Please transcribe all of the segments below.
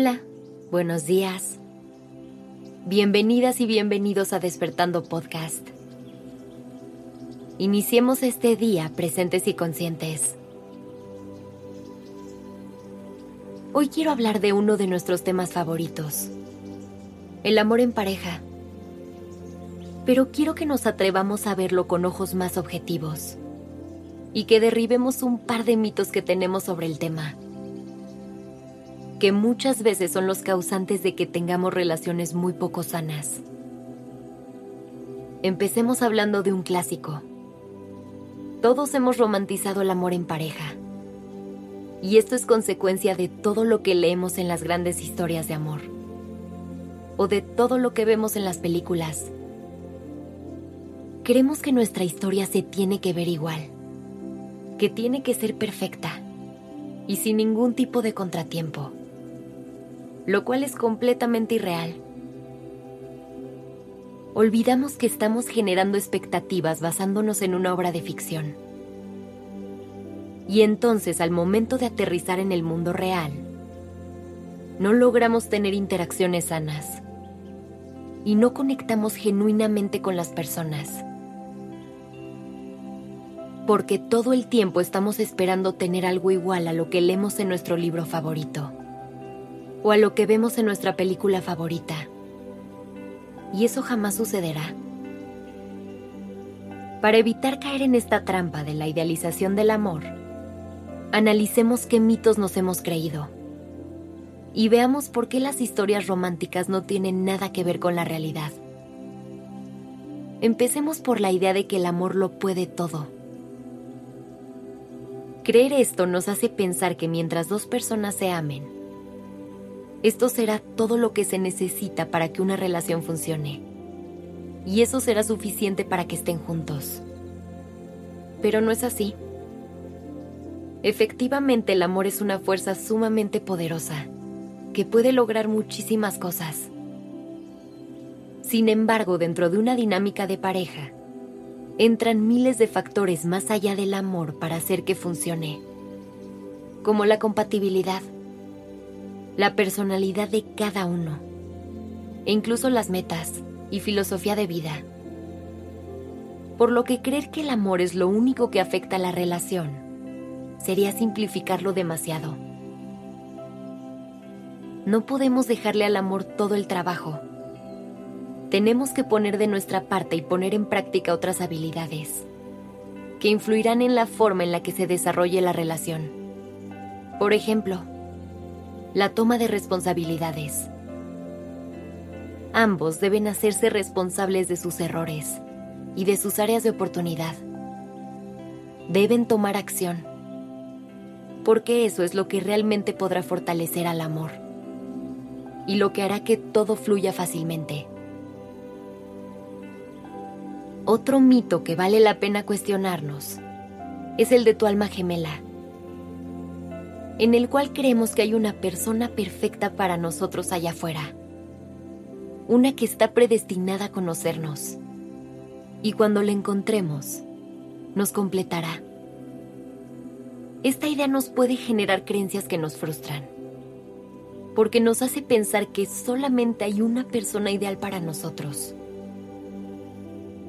Hola, buenos días. Bienvenidas y bienvenidos a Despertando Podcast. Iniciemos este día presentes y conscientes. Hoy quiero hablar de uno de nuestros temas favoritos, el amor en pareja. Pero quiero que nos atrevamos a verlo con ojos más objetivos y que derribemos un par de mitos que tenemos sobre el tema que muchas veces son los causantes de que tengamos relaciones muy poco sanas. Empecemos hablando de un clásico. Todos hemos romantizado el amor en pareja. Y esto es consecuencia de todo lo que leemos en las grandes historias de amor. O de todo lo que vemos en las películas. Creemos que nuestra historia se tiene que ver igual. Que tiene que ser perfecta. Y sin ningún tipo de contratiempo lo cual es completamente irreal. Olvidamos que estamos generando expectativas basándonos en una obra de ficción. Y entonces al momento de aterrizar en el mundo real, no logramos tener interacciones sanas y no conectamos genuinamente con las personas. Porque todo el tiempo estamos esperando tener algo igual a lo que leemos en nuestro libro favorito o a lo que vemos en nuestra película favorita. Y eso jamás sucederá. Para evitar caer en esta trampa de la idealización del amor, analicemos qué mitos nos hemos creído y veamos por qué las historias románticas no tienen nada que ver con la realidad. Empecemos por la idea de que el amor lo puede todo. Creer esto nos hace pensar que mientras dos personas se amen, esto será todo lo que se necesita para que una relación funcione. Y eso será suficiente para que estén juntos. Pero no es así. Efectivamente, el amor es una fuerza sumamente poderosa, que puede lograr muchísimas cosas. Sin embargo, dentro de una dinámica de pareja, entran miles de factores más allá del amor para hacer que funcione, como la compatibilidad, la personalidad de cada uno, e incluso las metas y filosofía de vida. Por lo que creer que el amor es lo único que afecta a la relación sería simplificarlo demasiado. No podemos dejarle al amor todo el trabajo. Tenemos que poner de nuestra parte y poner en práctica otras habilidades que influirán en la forma en la que se desarrolle la relación. Por ejemplo, la toma de responsabilidades. Ambos deben hacerse responsables de sus errores y de sus áreas de oportunidad. Deben tomar acción, porque eso es lo que realmente podrá fortalecer al amor y lo que hará que todo fluya fácilmente. Otro mito que vale la pena cuestionarnos es el de tu alma gemela en el cual creemos que hay una persona perfecta para nosotros allá afuera. Una que está predestinada a conocernos. Y cuando la encontremos, nos completará. Esta idea nos puede generar creencias que nos frustran, porque nos hace pensar que solamente hay una persona ideal para nosotros.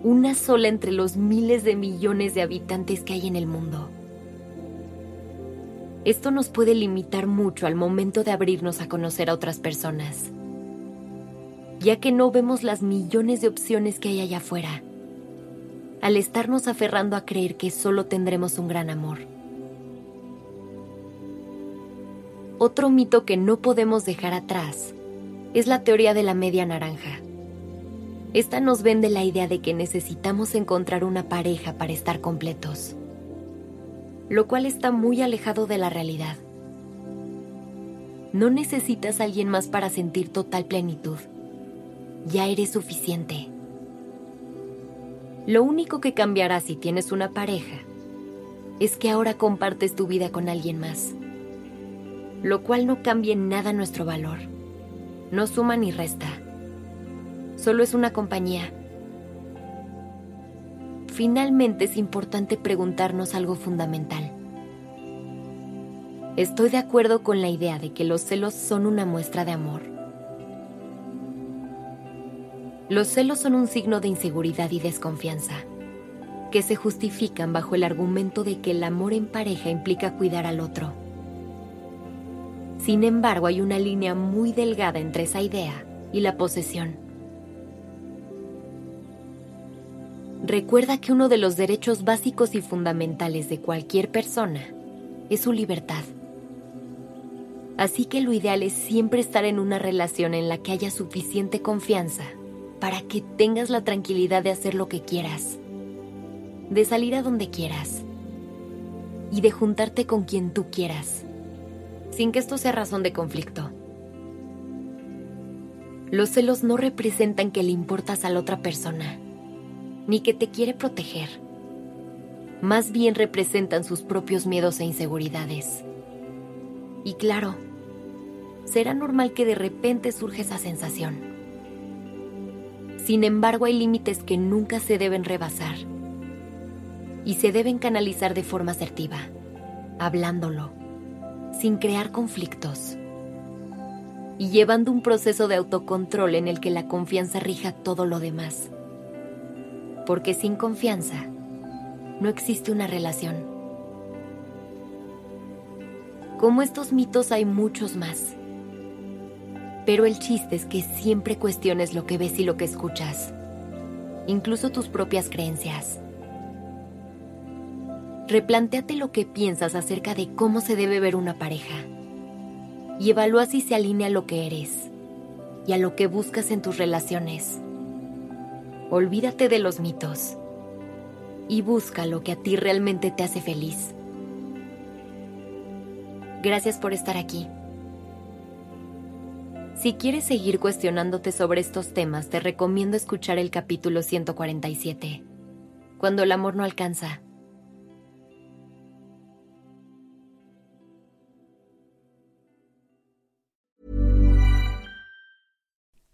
Una sola entre los miles de millones de habitantes que hay en el mundo. Esto nos puede limitar mucho al momento de abrirnos a conocer a otras personas, ya que no vemos las millones de opciones que hay allá afuera, al estarnos aferrando a creer que solo tendremos un gran amor. Otro mito que no podemos dejar atrás es la teoría de la media naranja. Esta nos vende la idea de que necesitamos encontrar una pareja para estar completos lo cual está muy alejado de la realidad. No necesitas a alguien más para sentir total plenitud. Ya eres suficiente. Lo único que cambiará si tienes una pareja es que ahora compartes tu vida con alguien más, lo cual no cambia en nada nuestro valor. No suma ni resta. Solo es una compañía finalmente es importante preguntarnos algo fundamental. Estoy de acuerdo con la idea de que los celos son una muestra de amor. Los celos son un signo de inseguridad y desconfianza, que se justifican bajo el argumento de que el amor en pareja implica cuidar al otro. Sin embargo, hay una línea muy delgada entre esa idea y la posesión. Recuerda que uno de los derechos básicos y fundamentales de cualquier persona es su libertad. Así que lo ideal es siempre estar en una relación en la que haya suficiente confianza para que tengas la tranquilidad de hacer lo que quieras, de salir a donde quieras y de juntarte con quien tú quieras, sin que esto sea razón de conflicto. Los celos no representan que le importas a la otra persona, ni que te quiere proteger. Más bien representan sus propios miedos e inseguridades. Y claro, será normal que de repente surja esa sensación. Sin embargo, hay límites que nunca se deben rebasar y se deben canalizar de forma asertiva, hablándolo, sin crear conflictos y llevando un proceso de autocontrol en el que la confianza rija todo lo demás. Porque sin confianza no existe una relación. Como estos mitos hay muchos más. Pero el chiste es que siempre cuestiones lo que ves y lo que escuchas, incluso tus propias creencias. Replantéate lo que piensas acerca de cómo se debe ver una pareja y evalúa si se alinea a lo que eres y a lo que buscas en tus relaciones. Olvídate de los mitos y busca lo que a ti realmente te hace feliz. Gracias por estar aquí. Si quieres seguir cuestionándote sobre estos temas, te recomiendo escuchar el capítulo 147, Cuando el amor no alcanza